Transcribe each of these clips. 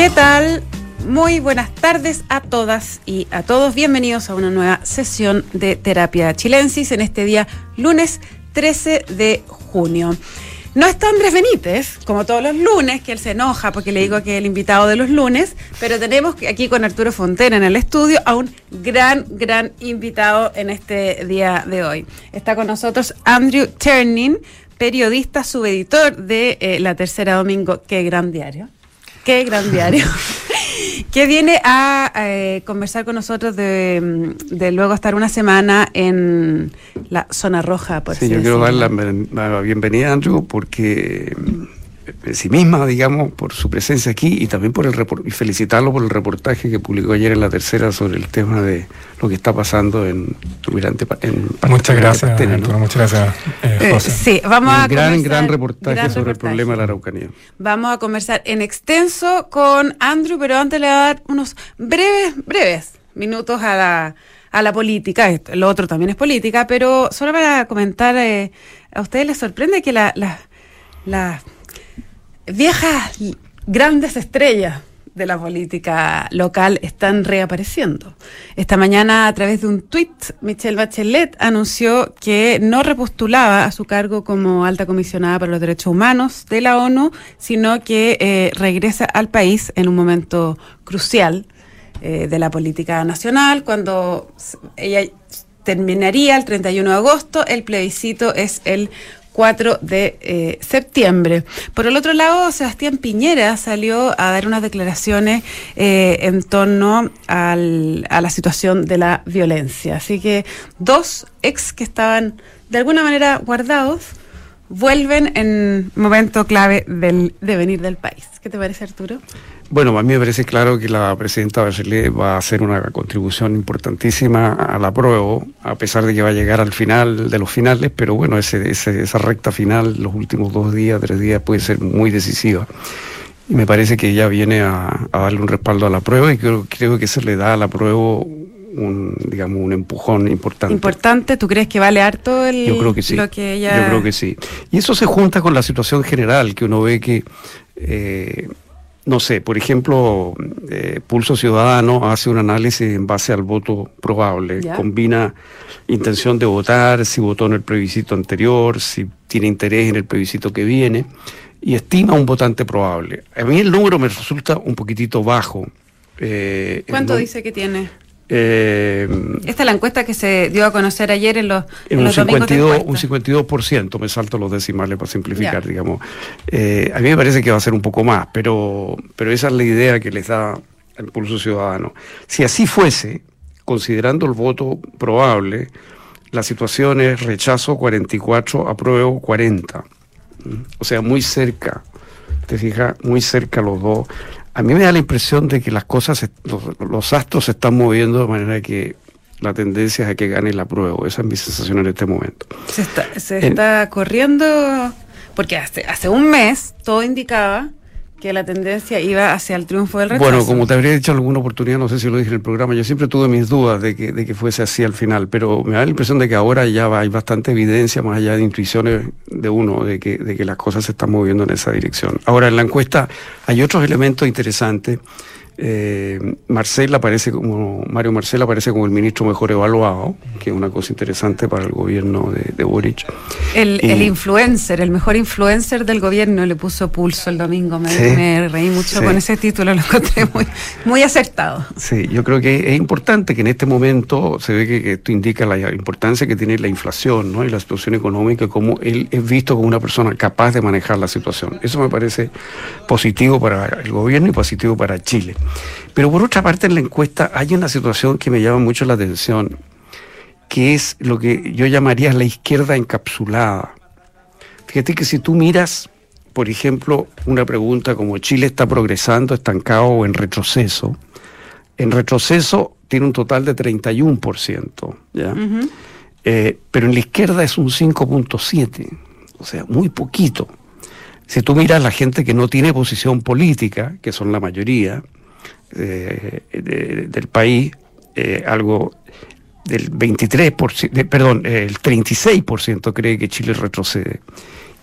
¿Qué tal? Muy buenas tardes a todas y a todos. Bienvenidos a una nueva sesión de Terapia Chilensis en este día lunes 13 de junio. No está Andrés Benítez, como todos los lunes, que él se enoja porque le digo que es el invitado de los lunes, pero tenemos aquí con Arturo Fontena en el estudio a un gran, gran invitado en este día de hoy. Está con nosotros Andrew Turning, periodista, subeditor de eh, La Tercera Domingo. Qué gran diario. Qué gran diario. que viene a eh, conversar con nosotros de, de, luego estar una semana en la zona roja. Por sí, yo quiero dar la, la, bienvenida Andrew porque en sí misma, digamos, por su presencia aquí y también por el y felicitarlo por el reportaje que publicó ayer en la tercera sobre el tema de lo que está pasando en Mirante. En muchas gracias, Partena, ¿no? muchas gracias, eh, eh, José. sí, vamos a gran, gran reportaje gran sobre reportaje. el problema de la Araucanía. Vamos a conversar en extenso con Andrew, pero antes le voy a dar unos breves, breves minutos a la a la política, lo otro también es política, pero solo para comentar, eh, ¿a ustedes les sorprende que la, la, la viejas grandes estrellas de la política local están reapareciendo. Esta mañana, a través de un tuit, Michelle Bachelet anunció que no repostulaba a su cargo como alta comisionada para los derechos humanos de la ONU, sino que eh, regresa al país en un momento crucial eh, de la política nacional, cuando ella terminaría el 31 de agosto, el plebiscito es el 4 de eh, septiembre. Por el otro lado, Sebastián Piñera salió a dar unas declaraciones eh, en torno al, a la situación de la violencia. Así que dos ex que estaban de alguna manera guardados vuelven en momento clave del devenir del país. ¿Qué te parece, Arturo? Bueno, a mí me parece claro que la presidenta Bachelet va a hacer una contribución importantísima a la prueba, a pesar de que va a llegar al final de los finales, pero bueno, ese, esa recta final, los últimos dos días, tres días, puede ser muy decisiva. Y me parece que ella viene a, darle un respaldo a la prueba y creo, creo que se le da a la prueba un, digamos, un empujón importante. Importante, ¿tú crees que vale harto el, Yo creo que sí. lo que ella... Yo creo que sí. Y eso se junta con la situación general, que uno ve que... Eh, no sé, por ejemplo, eh, Pulso Ciudadano hace un análisis en base al voto probable, combina intención de votar, si votó en el plebiscito anterior, si tiene interés en el plebiscito que viene, y estima un votante probable. A mí el número me resulta un poquitito bajo. Eh, ¿Cuánto dice que tiene? Eh, Esta es la encuesta que se dio a conocer ayer en los, en un, 52, un 52%, me salto los decimales para simplificar, digamos. Eh, a mí me parece que va a ser un poco más, pero, pero esa es la idea que les da el pulso ciudadano. Si así fuese, considerando el voto probable, la situación es rechazo 44, apruebo 40. O sea, muy cerca, te fijas, muy cerca los dos. A mí me da la impresión de que las cosas, los, astros se están moviendo de manera que la tendencia es a que gane la prueba. Esa es mi sensación en este momento. Se está, se está corriendo, porque hace, hace un mes todo indicaba que la tendencia iba hacia el triunfo del rechazo. Bueno, como te habría dicho alguna oportunidad, no sé si lo dije en el programa, yo siempre tuve mis dudas de que, de que fuese así al final, pero me da la impresión de que ahora ya hay bastante evidencia, más allá de intuiciones de uno, de que, de que las cosas se están moviendo en esa dirección. Ahora, en la encuesta hay otros elementos interesantes eh, Marcel aparece como, Mario Marcel aparece como el ministro mejor evaluado, que es una cosa interesante para el gobierno de, de Boric. El, el, influencer, el mejor influencer del gobierno, le puso pulso el domingo. Me, reí mucho con ese título, lo encontré muy, muy acertado. Sí, yo creo que es importante que en este momento se ve que, esto indica la importancia que tiene la inflación ¿no? y la situación económica, como él es visto como una persona capaz de manejar la situación. Eso me parece positivo para el gobierno y positivo para Chile. Pero por otra parte, en la encuesta hay una situación que me llama mucho la atención, que es lo que yo llamaría la izquierda encapsulada. Fíjate que si tú miras, por ejemplo, una pregunta como Chile está progresando, estancado o en retroceso, en retroceso tiene un total de 31%, ¿ya? Eh, pero en la izquierda es un 5.7%, o sea, muy poquito. Si tú miras la gente que no tiene posición política, que son la mayoría, del país, eh, algo del 23%, perdón, el 36% cree que Chile retrocede.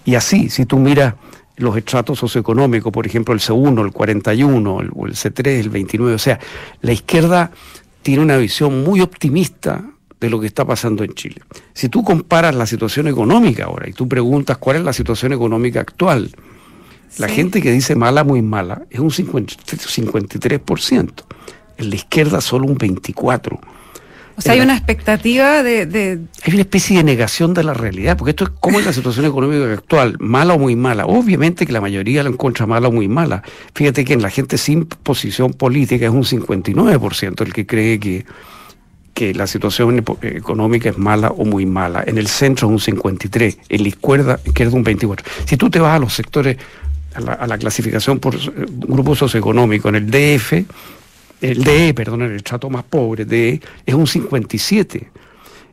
Y así, si tú miras los estratos socioeconómicos, por ejemplo, el C1, el 41, o el C3, el 29. O sea, la izquierda tiene una visión muy optimista de lo que está pasando en Chile. Si tú comparas la situación económica ahora y tú preguntas cuál es la situación económica actual, la gente que dice mala, muy mala, es un 53%. En la izquierda solo un 24%. O sea, hay una expectativa de, Hay una especie de negación de la realidad, porque esto es como es la situación económica actual, mala o muy mala. Obviamente que la mayoría la encuentra mala o muy mala. Fíjate que en la gente sin posición política es un 59% el que cree que, que la situación económica es mala o muy mala. En el centro es un 53%, en la izquierda, izquierda un 24%. Si tú te vas a los sectores, a la, clasificación por grupo socioeconómico, en el DF el DE, perdón, en el trato más pobre, DE, es un 57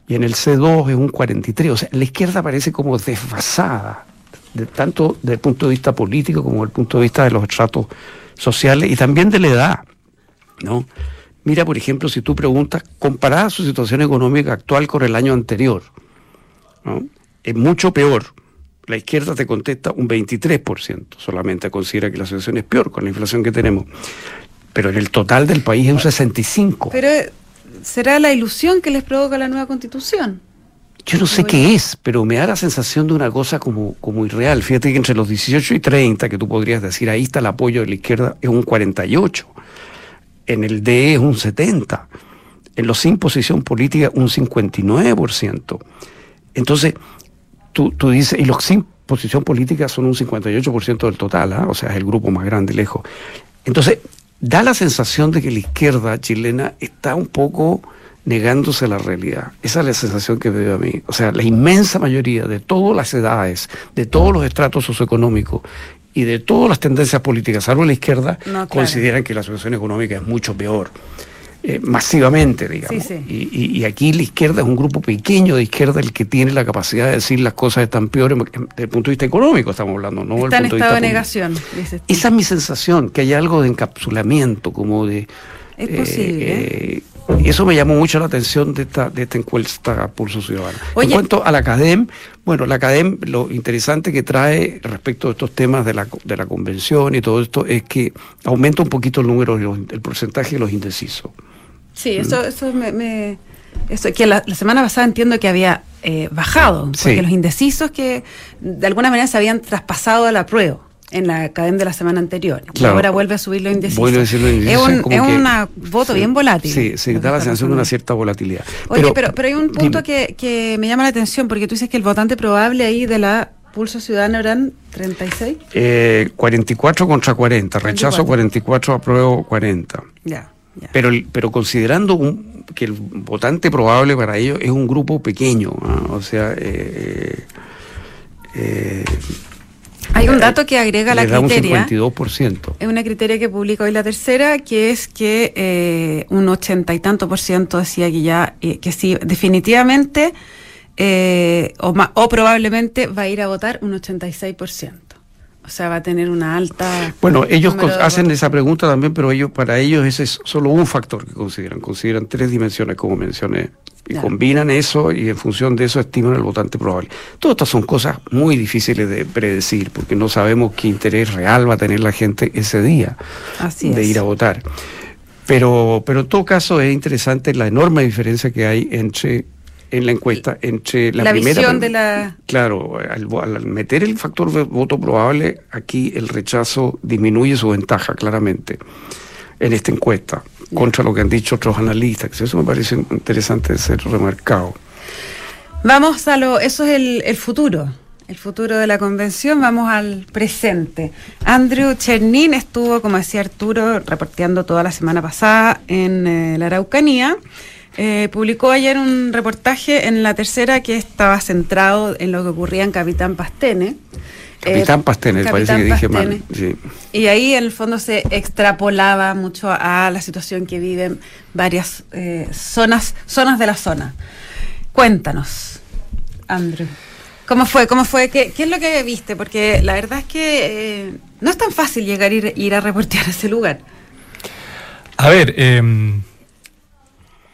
y en el C2 es un 43. O sea, la izquierda parece como desfasada, de, tanto desde el punto de vista político como desde el punto de vista de los estratos sociales y también de la edad. ¿no? Mira, por ejemplo, si tú preguntas, comparada su situación económica actual con el año anterior, es mucho peor. La izquierda te contesta un 23%, solamente considera que la situación es peor con la inflación que tenemos pero en el total del país es un 65. Pero será la ilusión que les provoca la nueva constitución. Yo no sé qué es, pero me da la sensación de una cosa como, como irreal. Fíjate que entre los 18 y 30, que tú podrías decir, ahí está el apoyo de la izquierda, es un 48. En el DE es un 70. En los sin posición política, un 59%. Entonces, tú, tú dices, y los sin posición política son un 58% del total, ¿ah? o sea, es el grupo más grande lejos. Entonces, da la sensación de que la izquierda chilena está un poco negándose a la realidad. Esa es la sensación que veo a mí. O sea, la inmensa mayoría de todas las edades, de todos los estratos socioeconómicos y de todas las tendencias políticas, salvo la izquierda, consideran que la situación económica es mucho peor. Eh, masivamente, digamos. Y, aquí la izquierda es un grupo pequeño de izquierda el que tiene la capacidad de decir las cosas están peores desde el punto de vista económico, estamos hablando, no Está en estado de negación. Esa es mi sensación, que hay algo de encapsulamiento, como de... Es posible. Eh, y eso me llamó mucho la atención de esta, de esta encuesta Pulso Ciudadano. en cuanto a la CADEM, bueno, la CADEM, lo interesante que trae respecto a estos temas de la, de la convención y todo esto es que aumenta un poquito el número, el porcentaje de los indecisos. Sí, eso, eso me, eso, que la, semana pasada entiendo que había eh, bajado, porque los indecisos que de alguna manera se habían traspasado a la prueba en la cadena de la semana anterior. Y ahora vuelve a subir los indecisos. Es un es voto bien volátil. Sí, sí, da la sensación de una cierta volatilidad. Oye, pero, pero, hay un punto que, que, me llama la atención, porque tú dices que el votante probable ahí de la Pulso Ciudadano eran 36. Eh, 44 contra 40, rechazo 44, apruebo 40. Ya. Pero, pero considerando que el votante probable para ellos es un grupo pequeño, o sea... Eh, eh, hay un dato que agrega la criteria. Un 52%. Es una criteria que publica hoy la tercera, que es que eh, un ochenta y tanto por ciento decía que ya, que sí, definitivamente o, o probablemente va a ir a votar un 86%. O sea, va a tener una alta. Bueno, ellos hacen esa pregunta también, pero ellos para ellos ese es solo un factor que consideran. Consideran tres dimensiones, como mencioné. Y combinan eso y en función de eso estiman el votante probable. Todas estas son cosas muy difíciles de predecir porque no sabemos qué interés real va a tener la gente ese día de ir a votar. Pero, pero en todo caso es interesante la enorme diferencia que hay entre en la encuesta entre la, primera. Visión de la... Claro, al, meter el factor de voto probable, aquí el rechazo disminuye su ventaja claramente en esta encuesta, contra lo que han dicho otros analistas. Eso me parece interesante de ser remarcado. Vamos a lo. Eso es el, futuro. El futuro de la convención, vamos al presente. Andrew Chernin estuvo, como decía Arturo, reporteando toda la semana pasada en eh, la Araucanía. Eh, publicó ayer un reportaje en la tercera que estaba centrado en lo que ocurría en Capitán Pastene. Capitán eh, Pastene, parece que dije mal. Y ahí en el fondo se extrapolaba mucho a la situación que viven varias eh, zonas, zonas de la zona. Cuéntanos, Andrew. ¿Cómo fue? ¿Cómo fue? ¿Qué, es lo que viste? Porque la verdad es que no es tan fácil llegar a ir, ir a reportear a ese lugar. A ver, eh,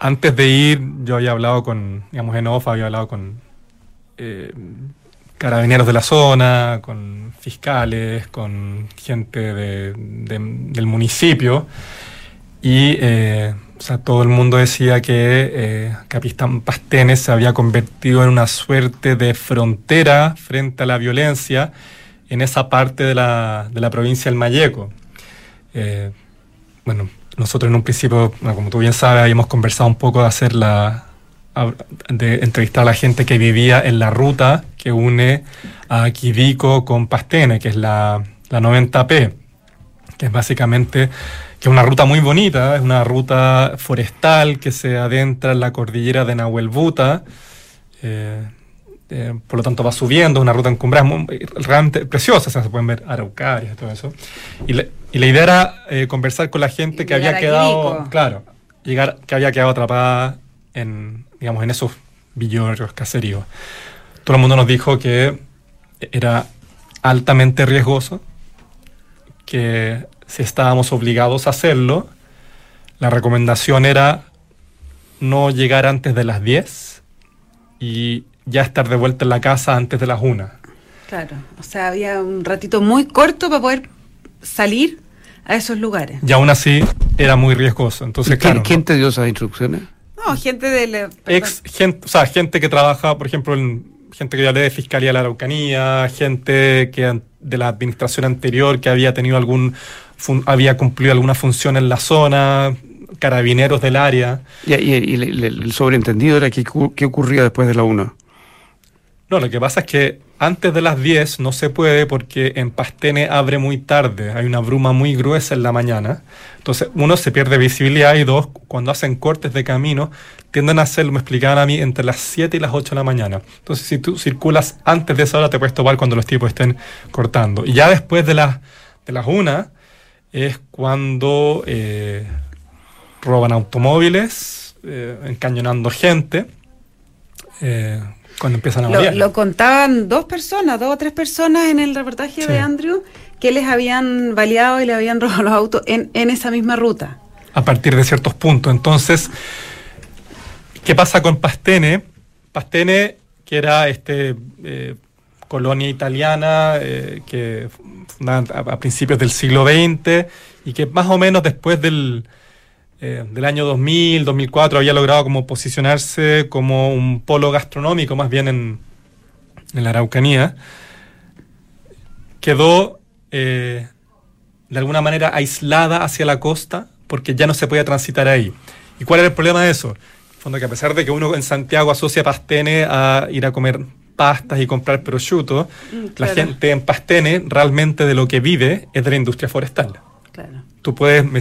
antes de ir, yo había hablado con, digamos, en OFA, había hablado con eh, carabineros de la zona, con fiscales, con gente del municipio. Y eh, todo el mundo decía que eh, Capistán Pastenes se había convertido en una suerte de frontera frente a la violencia en esa parte de la, de la provincia del Mayeco. Eh, bueno, nosotros en un principio, como tú bien sabes, habíamos conversado un poco de hacer la, de entrevistar a la gente que vivía en la ruta que une a Quidico con Pastene, que es la, la 90P, que es básicamente que es una ruta muy bonita, es una ruta forestal que se adentra en la cordillera de Nahuelbuta, eh, eh, por lo tanto va subiendo, una ruta encumbrada, muy, realmente preciosa, se pueden ver araucarias y todo eso. Y, y la idea era eh, conversar con la gente que había quedado, claro, llegar, que había quedado atrapada en, digamos, en esos villorrios, caseríos. Todo el mundo nos dijo que era altamente riesgoso, que si estábamos obligados a hacerlo, la recomendación era no llegar antes de las 10 y ya estar de vuelta en la casa antes de las 1. Claro, o sea, había un ratito muy corto para poder salir a esos lugares. Y aún así era muy riesgoso. Entonces, ¿Quién, te dio esas instrucciones? No, gente de la, Ex, gente, o sea, gente que trabaja, por ejemplo, en, gente que ya lee de Fiscalía de la Araucanía, gente que de la administración anterior que había tenido algún había cumplido alguna función en la zona, carabineros del área. ¿Y, el, sobreentendido era qué, qué ocurría después de la una? No, lo que pasa es que antes de las 10 no se puede porque en Pastene abre muy tarde, hay una bruma muy gruesa en la mañana. Entonces, uno se pierde visibilidad y dos, cuando hacen cortes de camino, tienden a hacerlo, me explicaban a mí, entre las 7 y las 8 de la mañana. Entonces, si tú circulas antes de esa hora, te puedes topar cuando los tipos estén cortando. Y ya después de, las de las 1 es cuando eh, roban automóviles, eh, encañonando gente. Eh, cuando empiezan a lo, lo, contaban dos personas, dos o tres personas en el reportaje de Andrew que les habían baleado y le habían robado los autos en, esa misma ruta. A partir de ciertos puntos. Entonces, ¿qué pasa con Pastene? Pastene, que era este eh, colonia italiana eh, que a, principios del siglo XX y que más o menos después del, eh, del año 2000, 2004, había logrado como posicionarse como un polo gastronómico, más bien en, en la Araucanía, quedó eh, de alguna manera aislada hacia la costa porque ya no se podía transitar ahí. ¿Y cuál era el problema de eso? Fondo que a pesar de que uno en Santiago asocia Pastene a ir a comer pastas y comprar prosciutto, mm, la gente en Pastene realmente de lo que vive es de la industria forestal. Claro. Tú puedes, me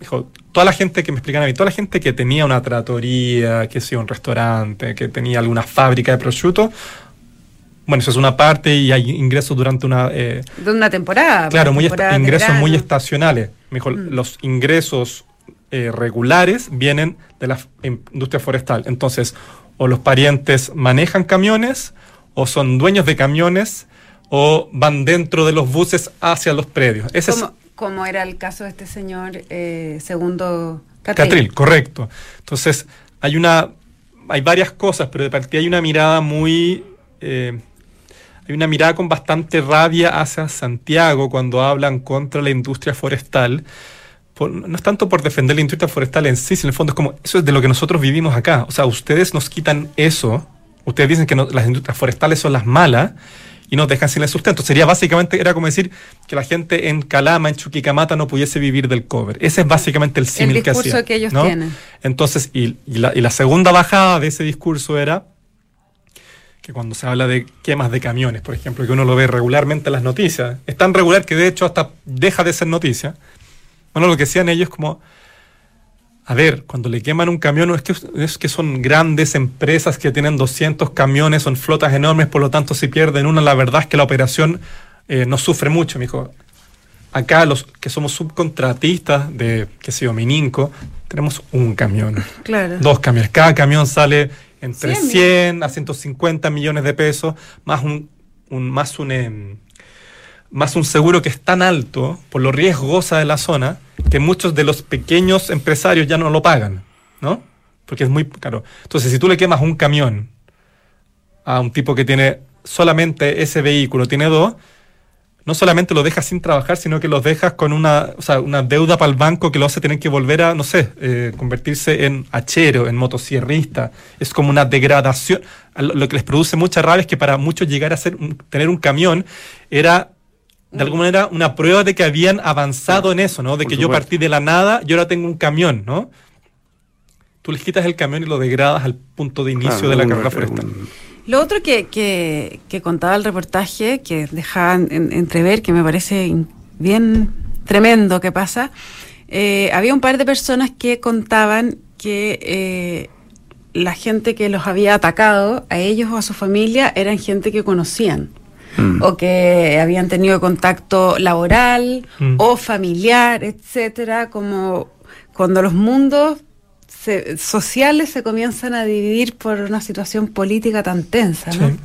dijo, toda la gente que me explican a mí, toda la gente que tenía una tratoría, que sea un restaurante, que tenía alguna fábrica de prosciutto, bueno, eso es una parte y hay ingresos durante una... Eh, de una temporada. Claro, muy ingresos muy estacionales. Mejor, mm. los ingresos eh, regulares vienen de la industria forestal. Entonces, o los parientes manejan camiones, o son dueños de camiones, o van dentro de los buses hacia los predios. Ese es como era el caso de este señor eh, segundo Catril. Catril, correcto. Entonces, hay una, hay varias cosas, pero de partida hay una mirada muy, eh, hay una mirada con bastante rabia hacia Santiago cuando hablan contra la industria forestal. no es tanto por defender la industria forestal en sí, sino en el fondo es como, eso es de lo que nosotros vivimos acá. O sea, ustedes nos quitan eso, ustedes dicen que las industrias forestales son las malas, y nos dejan sin el sustento. Sería básicamente, era como decir que la gente en Calama, en Chuquicamata, no pudiese vivir del cover. Ese es básicamente el símil que hacía. que ellos tienen. Entonces, y, la, segunda bajada de ese discurso era que cuando se habla de quemas de camiones, por ejemplo, que uno lo ve regularmente en las noticias, es tan regular que de hecho hasta deja de ser noticia. Bueno, lo que decían ellos como a ver, cuando le queman un camión es que, es que son grandes empresas que tienen 200 camiones, son flotas enormes, por lo tanto si pierden una, la verdad es que la operación eh, no sufre mucho, me dijo. Acá los que somos subcontratistas de, qué sé yo, Mininco, tenemos un camión. Claro. Dos camiones. Cada camión sale entre 100, a 150 millones de pesos, más un, más un... Em, más un seguro que es tan alto por lo riesgosa de la zona que muchos de los pequeños empresarios ya no lo pagan, ¿no? Porque es muy caro. Entonces, si tú le quemas un camión a un tipo que tiene solamente ese vehículo tiene dos, no solamente lo dejas sin trabajar, sino que los dejas con una, o sea, una deuda para el banco que lo hace tener que volver a, no sé, eh, convertirse en hachero, en motosierrista. Es como una degradación. Lo que les produce mucha rabia es que para muchos llegar a ser, tener un camión era de alguna manera una prueba de que habían avanzado en eso, ¿no? De que yo partí de la nada y ahora tengo un camión, ¿no? Tú les quitas el camión y lo degradas al punto de inicio de la carrera forestal. Lo otro que, que, contaba el reportaje, que dejaban entrever, que me parece bien tremendo que pasa, eh, había un par de personas que contaban que eh, la gente que los había atacado, a ellos o a su familia, eran gente que conocían. Mm. o que habían tenido contacto laboral mm. o familiar, etcétera, como cuando los mundos sociales se comienzan a dividir por una situación política tan tensa, ¿no?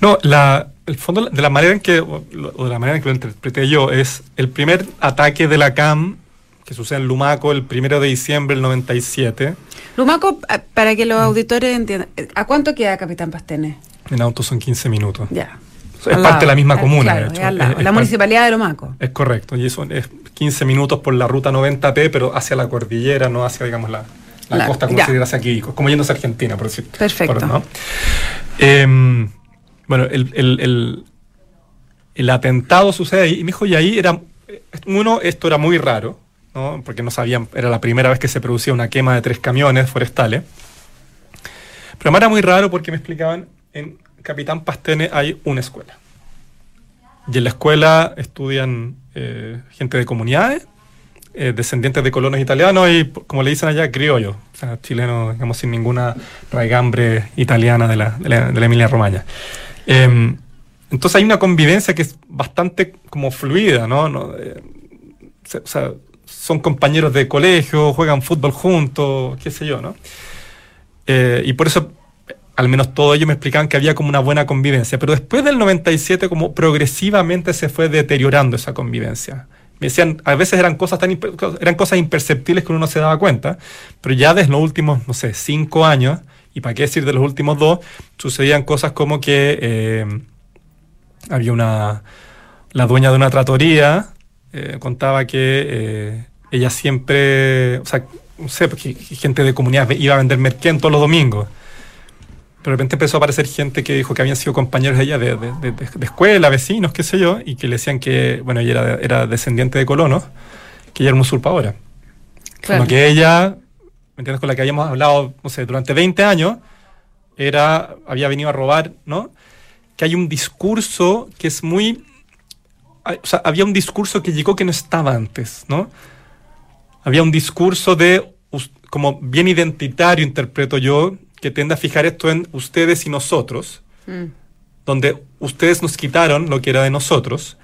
No, la, el fondo de la manera en que, o de la manera en que lo interpreté yo, es el primer ataque de la CAM que sucede en Lumaco el primero de diciembre del 97. Lumaco, para que los auditores entiendan, ¿a cuánto queda Capitán Pastene? En auto son 15 minutos. Ya. Es parte de la misma comuna, de hecho. la municipalidad de Lumaco. Es correcto, y eso es 15 minutos por la ruta 90P, pero hacia la cordillera, no hacia, digamos, la, la, costa como si hacia aquí, como yendo a Argentina, por decirlo. Perfecto. Em, bueno, el, el, atentado sucede ahí, y me dijo, y ahí era, uno, esto era muy raro, ¿no? porque no sabían, era la primera vez que se producía una quema de tres camiones forestales, pero además era muy raro porque me explicaban, en Capitán Pastene hay una escuela. Y en la escuela estudian eh, gente de comunidades, eh, descendientes de colonos italianos y, como le dicen allá, criollos, o sea, chilenos, digamos, sin ninguna raigambre italiana de la, de la, Emilia Romagna. Em, entonces hay una convivencia que es bastante como fluida, ¿no? Eh, o sea, son compañeros de colegio, juegan fútbol juntos, qué sé yo, ¿no? Eh, y por eso, al menos todos ellos me explicaban que había como una buena convivencia, pero después del 97 como progresivamente se fue deteriorando esa convivencia. Me decían, a veces eran cosas tan eran cosas imperceptibles que uno no se daba cuenta, pero ya desde los últimos, no sé, cinco años, y para qué decir de los últimos dos, sucedían cosas como que eh, había una, la dueña de una tratoría eh, contaba que eh, ella siempre, o sea, no sé, porque gente de comunidad iba a vender merquén todos los domingos de repente empezó a aparecer gente que dijo que habían sido compañeros de ella de, escuela, vecinos, qué sé yo, y que le decían que, bueno, ella era, descendiente de colonos, que ella era una usurpadora. Como que ella, ¿me entiendes? Con la que habíamos hablado, no sé, durante 20 años, era, había venido a robar, ¿no? Que hay un discurso que es muy... O sea, había un discurso que llegó que no estaba antes, ¿no? Había un discurso de, como bien identitario, interpreto yo, que tiende a fijar esto en ustedes y nosotros, mm. donde ustedes nos quitaron lo que era de nosotros.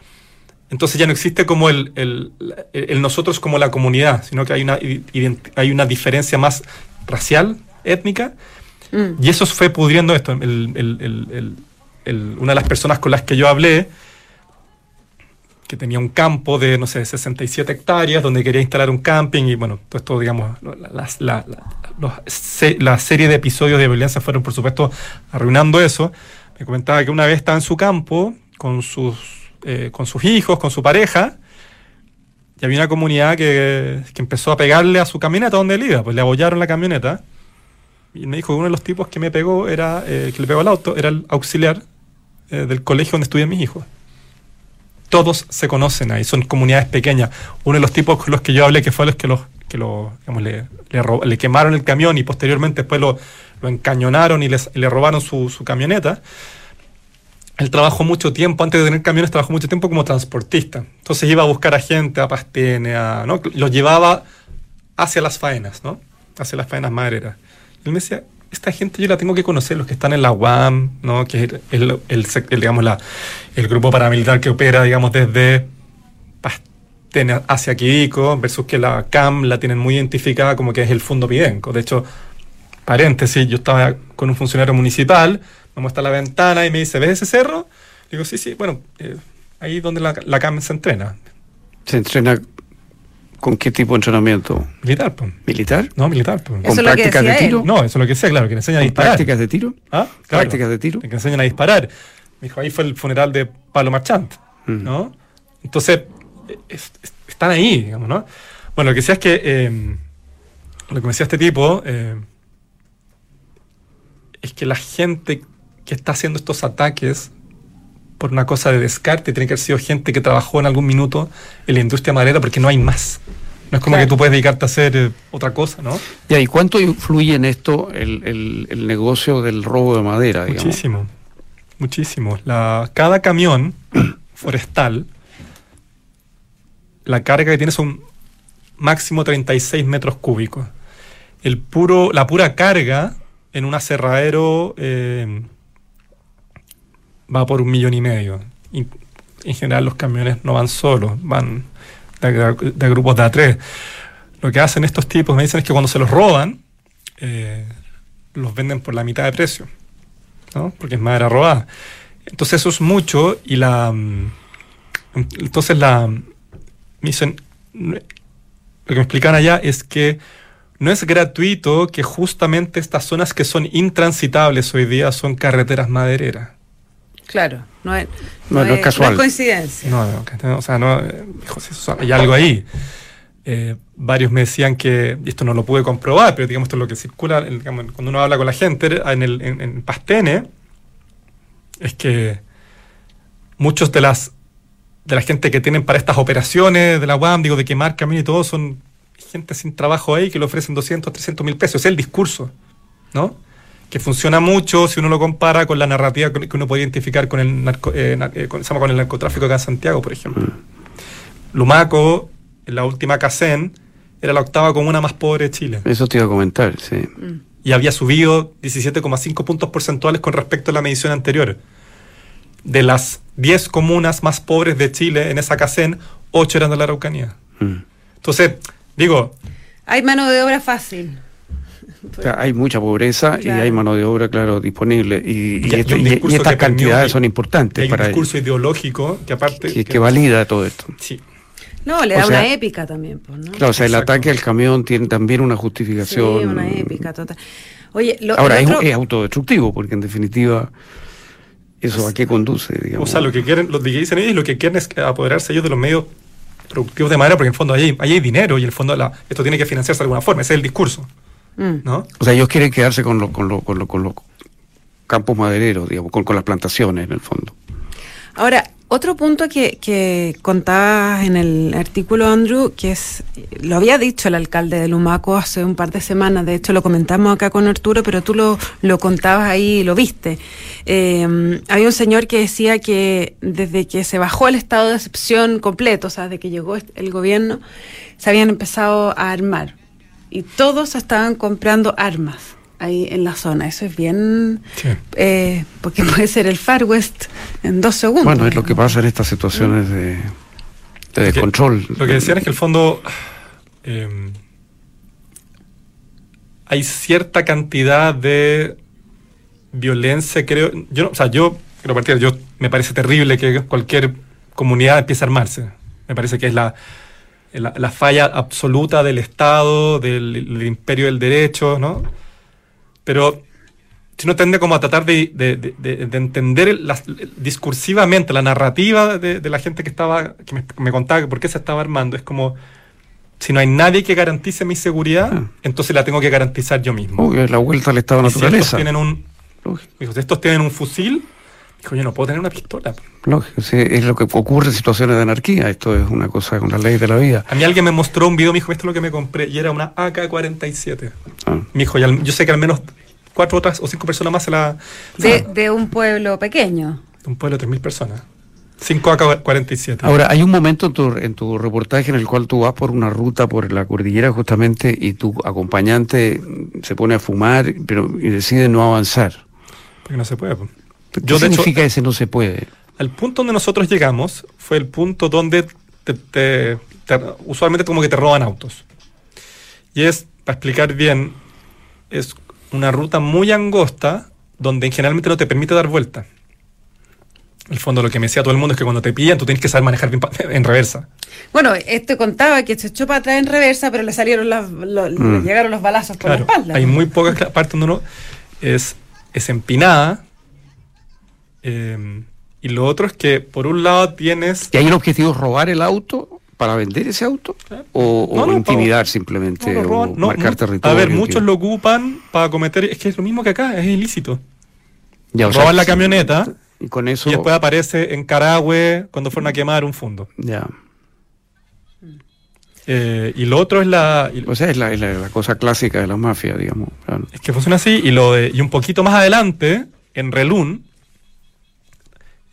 Entonces ya no existe como el, el, nosotros como la comunidad, sino que hay una, hay una diferencia más racial, étnica, mm. y eso fue pudriendo esto. una de las personas con las que yo hablé, que tenía un campo de, no sé, 67 hectáreas, donde quería instalar un camping y bueno, todo esto, digamos, la, la, serie de episodios de violencia fueron, por supuesto, arruinando eso. Me comentaba que una vez estaba en su campo con sus, eh, con sus hijos, con su pareja, y había una comunidad que, empezó a pegarle a su camioneta donde él iba, pues le abollaron la camioneta. Y me dijo que uno de los tipos que me pegó era, eh, que le pegó al auto, era el auxiliar eh, del colegio donde estudian mis hijos todos se conocen ahí, son comunidades pequeñas. Uno de los tipos con los que yo hablé, que fue los que, los, que lo, le, quemaron el camión y posteriormente después lo, lo encañonaron y, les, le robaron su, su, camioneta, él trabajó mucho tiempo, antes de tener camiones, trabajó mucho tiempo como transportista. Entonces iba a buscar a gente, a Pastene, ¿no? los llevaba hacia las faenas, ¿no? hacia las faenas madereras. Y él me decía, esta gente yo la tengo que conocer, los que están en la UAM, ¿no? que es el, el, digamos, la, el grupo paramilitar que opera digamos, desde hacia Quidico, versus que la CAM la tienen muy identificada como que es el Fondo Pidenco. De hecho, paréntesis, yo estaba con un funcionario municipal, me muestra la ventana y me dice, ¿ves ese cerro? digo, sí, sí, bueno, eh, ahí donde la, la CAM se entrena. Se entrena ¿Con qué tipo de entrenamiento? Militar, pues. ¿Militar? No, militar, pues. ¿Con prácticas de tiro? No, eso es lo que sé, claro, que le enseñan a disparar. ¿Prácticas de tiro? ¿Ah? ¿Prácticas de tiro? Que enseñan a disparar. Me dijo, ahí fue el funeral de Pablo Marchant, Mm. ¿no? Entonces, es- es- están ahí, digamos, ¿no? Bueno, lo que decía es que, eh, lo que me decía este tipo, eh, es que la gente que está haciendo estos ataques por una cosa de descarte tiene que haber sido gente que trabajó en algún minuto en la industria maderera porque no hay más. No es como Claro. que tú puedes dedicarte a hacer eh, otra cosa, ¿no? Ya, ¿y cuánto influye en esto el, el- el negocio del robo de madera? digamos? Muchísimo, muchísimo. La, cada camión forestal, la carga que tiene son máximo 36 metros cúbicos. El puro, la pura carga en un aserradero eh, va por un millón y medio. Y en general los camiones no van solos, van de, grupos de A3. Lo que hacen estos tipos, me dicen, es que cuando se los roban, eh, los venden por la mitad de precio. ¿no? Porque es madera robada. Entonces eso es mucho y la... mm, Entonces la... Me dicen... Lo que me explican allá es que no es gratuito que justamente estas zonas que son intransitables hoy día son carreteras madereras. Claro, no es, No, no es casual. coincidencia. No, no, o sea, no, hay algo ahí. Eh, varios me decían que, y esto no lo pude comprobar, pero digamos esto es lo que circula digamos, cuando uno habla con la gente en, el, en, en Pastene, es que muchos de las de la gente que tienen para estas operaciones de la UAM, digo, de quemar camino y todo, son gente sin trabajo ahí que le ofrecen 200, 300 mil pesos. Es el discurso, ¿no? Que funciona mucho si uno lo compara con la narrativa que uno puede identificar con el, narco- eh, eh, con, el narcotráfico acá en Santiago, por ejemplo. Lumaco, en la última CACEN, era la octava comuna más pobre de Chile Eso te iba a comentar, sí. Mm. y había subido 17,5 puntos porcentuales con respecto a la medición anterior. De las 10 comunas más pobres de Chile en esa CACEN, 8 eran de la Araucanía. Mm. Entonces, digo, Hay mano de obra fácil. O sea, hay mucha pobreza y hay mano de obra, claro, disponible. Y, hay estas cantidades son hay importantes un para discurso ideológico que aparte... que, que valida todo esto. Sí, No, le O da sea- una épica también, pues, ¿no? Claro, o sea, el Exacto. ataque al camión tiene también una sí, justificación. una épica total. Oye, lo, Ahora, es, es autodestructivo, porque en definitiva, ¿eso a qué conduce? Digamos? o sea, lo que quieren, lo que dicen ellos, lo que quieren es apoderarse ellos de los medios productivos de madera, porque en el fondo ahí hay, ahí hay dinero y en el fondo la, esto tiene que financiarse de alguna forma, ese es el discurso, Mm. ¿no? O sea, ellos quieren quedarse con, lo- con, lo- con, lo- con los campos madereros, digamos, con, con las plantaciones en el fondo. Ahora, otro punto que, que contabas en el artículo, Andrew, que es, lo había dicho el alcalde de Lumaco hace un par de semanas, de hecho lo comentamos acá con Arturo, pero tú lo, lo contabas ahí y lo viste. Eh, había un señor que decía que desde que se bajó el estado de excepción completo, o sea, desde que llegó el gobierno, se habían empezado a armar y todos estaban comprando armas ahí en la zona. Eso es bien... Sí. Eh, porque puede ser el Far West en dos segundos. Bueno, es lo que pasa en estas situaciones de, de que- descontrol. Lo que decían es que el fondo eh, hay cierta cantidad de violencia, creo. Yo, no- o sea, yo quiero partir, yo me parece terrible que cualquier comunidad empiece a armarse. Me parece que es la, la, la falla absoluta del Estado, del, del imperio del derecho, ¿no? Pero si uno tende como a tratar de, de- de- de- de entender las- discursivamente la narrativa de, la gente que estaba que me, me contaba por qué se estaba armando, es como si no hay nadie que garantice mi seguridad, Ah. entonces la tengo que garantizar yo mismo. Es la vuelta al estado de Y si estos naturaleza. tienen un estos tienen un fusil, dijo, yo no puedo tener una pistola. lógico, sí, es lo que ocurre en situaciones de anarquía. Esto es una cosa con la ley de la vida. A mí alguien me mostró un video, me dijo, esto es lo que me compré, y era una AK-47. Ah. Me dijo, y al- yo sé que al menos cuatro otras o cinco personas más se la... de, de de un pueblo pequeño. un pueblo de 3.000 personas. 5 AK-47. Ahora, hay un momento en tu, en tu reportaje en el cual tú vas por una ruta por la cordillera justamente y tu acompañante se pone a fumar pero y decide no avanzar. Porque no se puede. ¿Qué Yo, de hecho, significa ese no se puede? al punto donde nosotros llegamos fue el punto donde te- te- te- usualmente como que te roban autos. Y es, para explicar bien, es una ruta muy angosta donde generalmente no te permite dar vuelta. En el fondo lo que me decía todo el mundo es que cuando te pillan tú tienes que saber manejar en reversa. Bueno, este contaba que se echó para atrás en reversa, pero le salieron las, lo- le Mm. llegaron los balazos por Claro, la espalda. hay muy pocas partes donde uno es, es empinada, eh, Y lo otro es que, por un lado, tienes. ¿Y ahí el objetivo robar el auto para vender ese auto? ¿O, o No, no, intimidar simplemente? No, o roban- no, marcar territorio? A ver, que- muchos lo ocupan para cometer. Es que es lo mismo que acá, es ilícito. Ya, o sea, Roban la camioneta Y con eso. y después aparece en Carahue cuando fueron a quemar un fondo. Ya. Eh, y lo otro es la. y- O sea, es la, es la- la cosa clásica de la mafia, digamos. claro. Es que funciona así. Y, lo de- y un poquito más adelante, en Relún,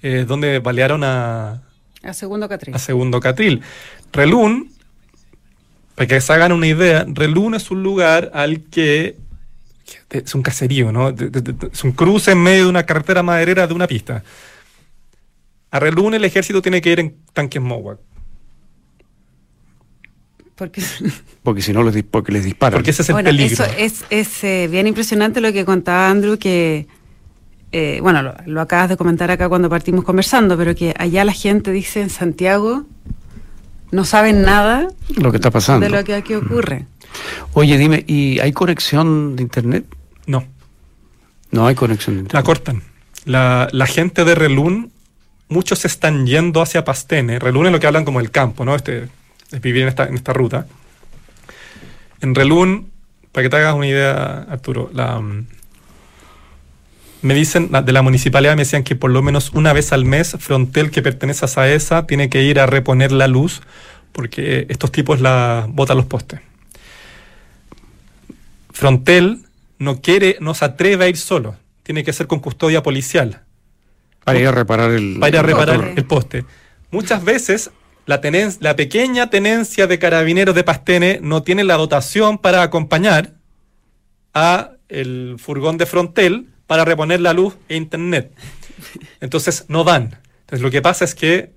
eh, donde balearon a, A segundo Catrín. a Segundo Catril. Relún, para que se hagan una idea, Relún es un lugar al que es un caserío, ¿no? Es un cruce en medio de una carretera maderera de una pista. A Relún el ejército tiene que ir en tanques Mowak. Porque, Porque si no, les, dis- porque les disparan. Porque ese es el bueno, peligro. eso es, es eh, bien impresionante lo que contaba Andrew, que, eh, bueno, lo, lo acabas de comentar acá cuando partimos conversando, pero que allá la gente dice en Santiago no saben nada Lo que está pasando. de lo que aquí ocurre. Oye, dime, ¿y hay conexión de internet? No, No hay conexión de la internet. cortan. La, la gente de Relún, muchos se están yendo hacia Pastene. Relún es lo que hablan como el campo, ¿no? Este, es vivir en esta, en esta ruta. En Relún, para que te hagas una idea, Arturo, la, me dicen, la- de la municipalidad me decían que por lo menos una vez al mes Frontel, que pertenece a Saesa, tiene que ir a reponer la luz porque estos tipos la botan los postes. Frontel no quiere, no se atreve a ir solo, tiene que ser con custodia policial Para ir a reparar el. para ir a reparar el poste. Muchas veces la, tenen- la pequeña tenencia de carabineros de Pastene no tiene la dotación para acompañar a el furgón de Frontel para reponer la luz e internet. Entonces no dan. Entonces lo que pasa es que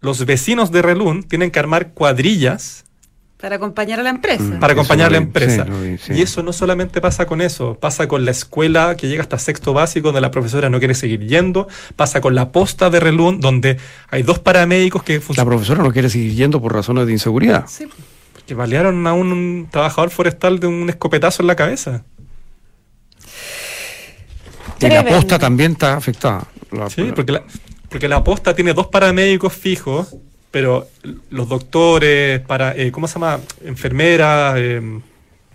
los vecinos de Relún tienen que armar cuadrillas Para acompañar a la empresa. Mm. para acompañar a la empresa. sí, lo vi, sí. Y eso no solamente pasa con eso, pasa con la escuela que llega hasta sexto básico, donde la profesora no quiere seguir yendo, pasa con la posta de Relún, donde hay dos paramédicos que, La funcionan profesora no quiere seguir yendo por razones de inseguridad. Sí. que balearon a un, un trabajador forestal de un escopetazo en la cabeza. Y la posta también está afectada. La- Sí, porque la, porque la posta tiene dos paramédicos fijos, pero los doctores, para, eh, ¿cómo se llama? Enfermeras, eh,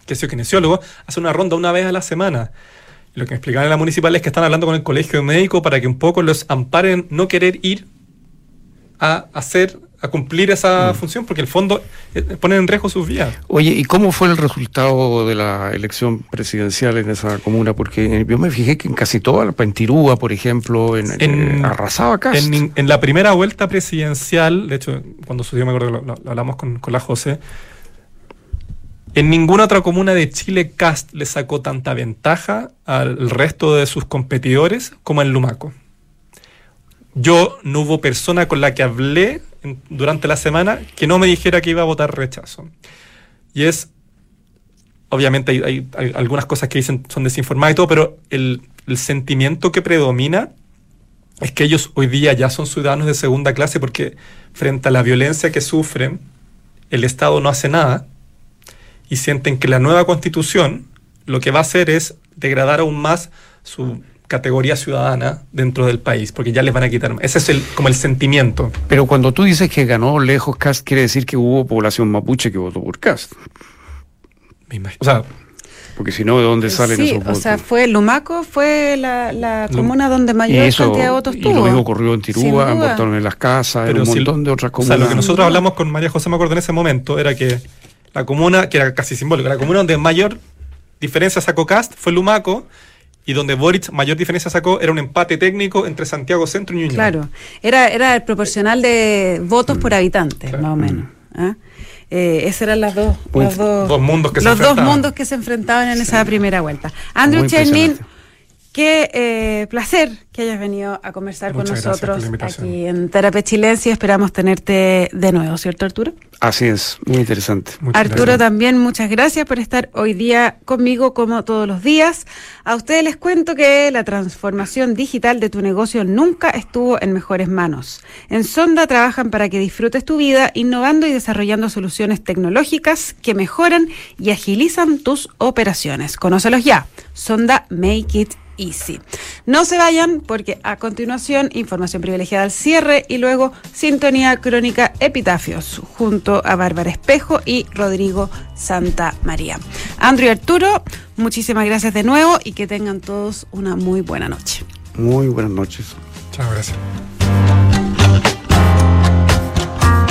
qué sé yo, kinesiólogos, hacen una ronda una vez a la semana. Lo que me explicaban en la municipal es que están hablando con el colegio médico para que un poco los amparen no querer ir a hacer, a cumplir esa función, porque el fondo eh, ponen en riesgo sus vidas. Oye, ¿y cómo fue el resultado de la elección presidencial en esa comuna? Porque yo me fijé que en casi toda, en Tirúa, por ejemplo, en, En- eh, arrasaba Cast. En, en la primera vuelta presidencial, de hecho, cuando sucedió, me acuerdo que lo hablamos con, con la José, en ninguna otra comuna de Chile Cast le sacó tanta ventaja al resto de sus competidores como en Lumaco. Yo no hubo persona con la que hablé durante la semana que no me dijera que iba a votar rechazo. Y es, obviamente hay, algunas cosas que dicen son desinformadas y todo, pero el sentimiento que predomina es que ellos hoy día ya son ciudadanos de segunda clase porque frente a la violencia que sufren, el Estado no hace nada y sienten que la nueva constitución lo que va a hacer es degradar aún más su categoría ciudadana dentro del país, porque ya les van a quitar. Ese es el, como el sentimiento. Pero cuando tú dices que ganó lejos Cast, quiere decir que hubo población mapuche que votó por Cast. Me imagino. O sea, Porque si no, ¿de dónde salen sí, esos o votos? sea, fue Lumaco fue la, la comuna donde y mayor eso, cantidad de votos y tuvo. lo mismo ocurrió en Tirúa, en votaron en las casas, en pero un si- montón de otras o sea, comunas. lo que nosotros hablamos con María José, me acuerdo en ese momento, era que la comuna, que era casi simbólica, la comuna donde mayor diferencia sacó Cast fue Lumaco, y donde Boric mayor diferencia sacó era un empate técnico entre Santiago Centro y Ñuñoa. Claro, era, era el proporcional de votos por habitante, Claro. más o menos. ¿ah? Eh, esas eran las dos, los dos, dos mundos que se dos enfrentaban. mundos que se enfrentaban en esa primera vuelta. Andrew Chernin. Qué eh, placer que hayas venido a conversar Muchas con nosotros aquí en Terapia Chilense y esperamos tenerte de nuevo, ¿cierto Arturo? Así es, muy interesante. Muchas Arturo gracias. también, muchas gracias por estar hoy día conmigo como todos los días. A ustedes les cuento que la transformación digital de tu negocio nunca estuvo en mejores manos. En Sonda trabajan para que disfrutes tu vida innovando y desarrollando soluciones tecnológicas que mejoran y agilizan tus operaciones. Conócelos ya. Sonda Make It Easy. No se vayan porque a continuación información privilegiada al cierre y luego sintonía crónica epitafios junto a Bárbara Espejo y Rodrigo Santa María. Andrew y Arturo, muchísimas gracias de nuevo y que tengan todos una muy buena noche. Muy buenas noches. Chao, gracias.